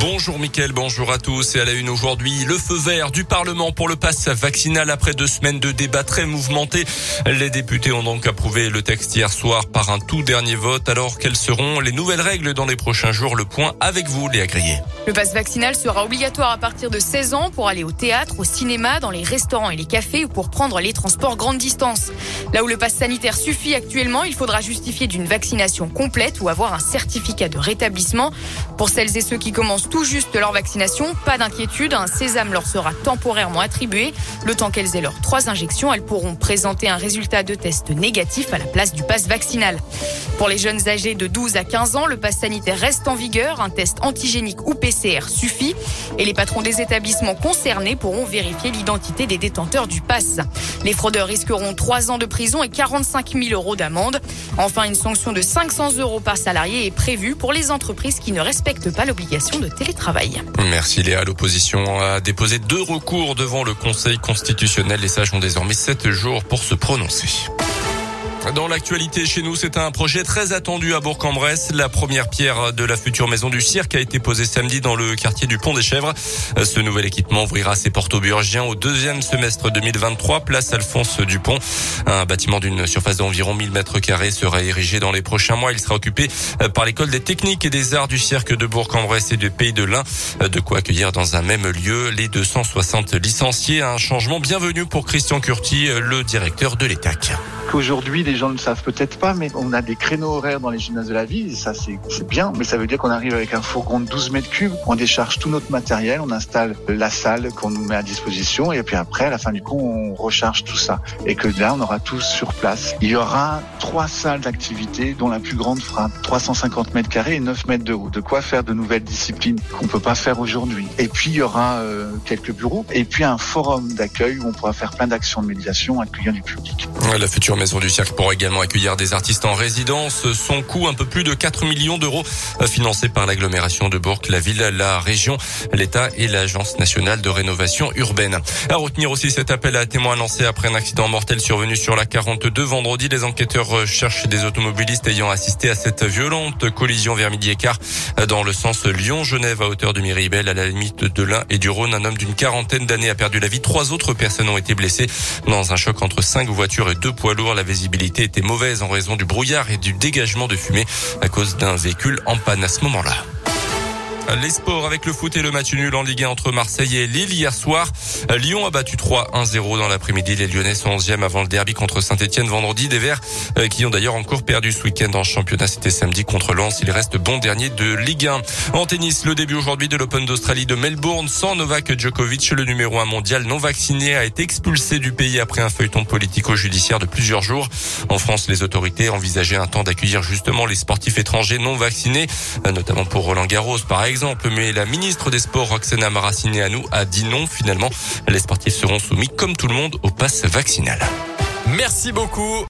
Bonjour Mickaël, bonjour à tous. Et à la une aujourd'hui, le feu vert du Parlement pour le pass vaccinal après deux semaines de débats très mouvementés. Les députés ont donc approuvé le texte hier soir par un tout dernier vote. Alors, quelles seront les nouvelles règles dans les prochains jours? Le point avec vous, Léa Grillet. Le pass vaccinal sera obligatoire à partir de 16 ans pour aller au théâtre, au cinéma, dans les restaurants et les cafés ou pour prendre les transports grande distance. Là où le pass sanitaire suffit actuellement, il faudra justifier d'une vaccination complète ou avoir un certificat de rétablissement. Pour celles et ceux qui commencent tout juste leur vaccination. Pas d'inquiétude, un sésame leur sera temporairement attribué. Le temps qu'elles aient leurs trois injections, elles pourront présenter un résultat de test négatif à la place du pass vaccinal. Pour les jeunes âgés de 12 à 15 ans, le pass sanitaire reste en vigueur. Un test antigénique ou PCR suffit. Et les patrons des établissements concernés pourront vérifier l'identité des détenteurs du pass. Les fraudeurs risqueront 3 ans de prison et 45 000 euros d'amende. Enfin, une sanction de 500 euros par salarié est prévue pour les entreprises qui ne respectent pas l'obligation de Merci Léa. L'opposition a déposé deux recours devant le Conseil constitutionnel. Les sages ont désormais 7 jours pour se prononcer. Dans l'actualité chez nous, c'est un projet très attendu à Bourg-en-Bresse. La première pierre de la future maison du cirque a été posée samedi dans le quartier du Pont des Chèvres. Ce nouvel équipement ouvrira ses portes aux Burgiens au deuxième semestre 2023, place Alphonse Dupont. Un bâtiment d'une surface d'environ 1000 mètres carrés sera érigé dans les prochains mois. Il sera occupé par l'école des techniques et des arts du cirque de Bourg-en-Bresse et du Pays de l'Ain. De quoi accueillir dans un même lieu les 260 licenciés. Un changement bienvenu pour Christian Curti, le directeur de l'ETAC. Qu'aujourd'hui, les gens ne le savent peut-être pas, mais on a des créneaux horaires dans les gymnases de la ville, et ça c'est bien, mais ça veut dire qu'on arrive avec un fourgon de 12 mètres cubes, on décharge tout notre matériel, on installe la salle qu'on nous met à disposition, et puis après, à la fin du coup, on recharge tout ça. Et que là, on aura tout sur place. Il y aura trois salles d'activité, dont la plus grande fera 350 mètres carrés et 9 mètres de haut. De quoi faire de nouvelles disciplines qu'on peut pas faire aujourd'hui. Et puis, il y aura euh, quelques bureaux, et puis un forum d'accueil où on pourra faire plein d'actions de médiation, accueillir du public. La future maison du cirque pourra également accueillir des artistes en résidence. Son coût, un peu plus de 4 millions d'euros, financé par l'agglomération de Bourg, la ville, la région, l'État et l'Agence nationale de rénovation urbaine. À retenir aussi cet appel à témoins lancé après un accident mortel survenu sur la 42 vendredi. Les enquêteurs cherchent des automobilistes ayant assisté à cette violente collision vers midi et quart dans le sens Lyon-Genève à hauteur de Miribel à la limite de l'Ain et du Rhône. Un homme d'une quarantaine d'années a perdu la vie. Trois autres personnes ont été blessées dans un choc entre cinq voitures et deux poids lourds. La visibilité était mauvaise en raison du brouillard et du dégagement de fumée à cause d'un véhicule en panne à ce moment-là. Les sports avec le foot et le match nul en Ligue 1 entre Marseille et Lille hier soir. Lyon a battu 3-1-0 dans l'après-midi. Les Lyonnais sont 11e avant le derby contre Saint-Etienne vendredi. Des Verts qui ont d'ailleurs encore perdu ce week-end en championnat. C'était samedi contre Lens. Il reste bon dernier de Ligue 1. En tennis, le début aujourd'hui de l'Open d'Australie de Melbourne sans Novak Djokovic. Le numéro 1 mondial non vacciné a été expulsé du pays après un feuilleton politico-judiciaire de plusieurs jours. En France, les autorités envisageaient un temps d'accueillir justement les sportifs étrangers non vaccinés, notamment pour Roland Garros par exemple mais la ministre des Sports, Roxana Maracineanu, a dit non. Finalement, les sportifs seront soumis, comme tout le monde, au pass vaccinal. Merci beaucoup.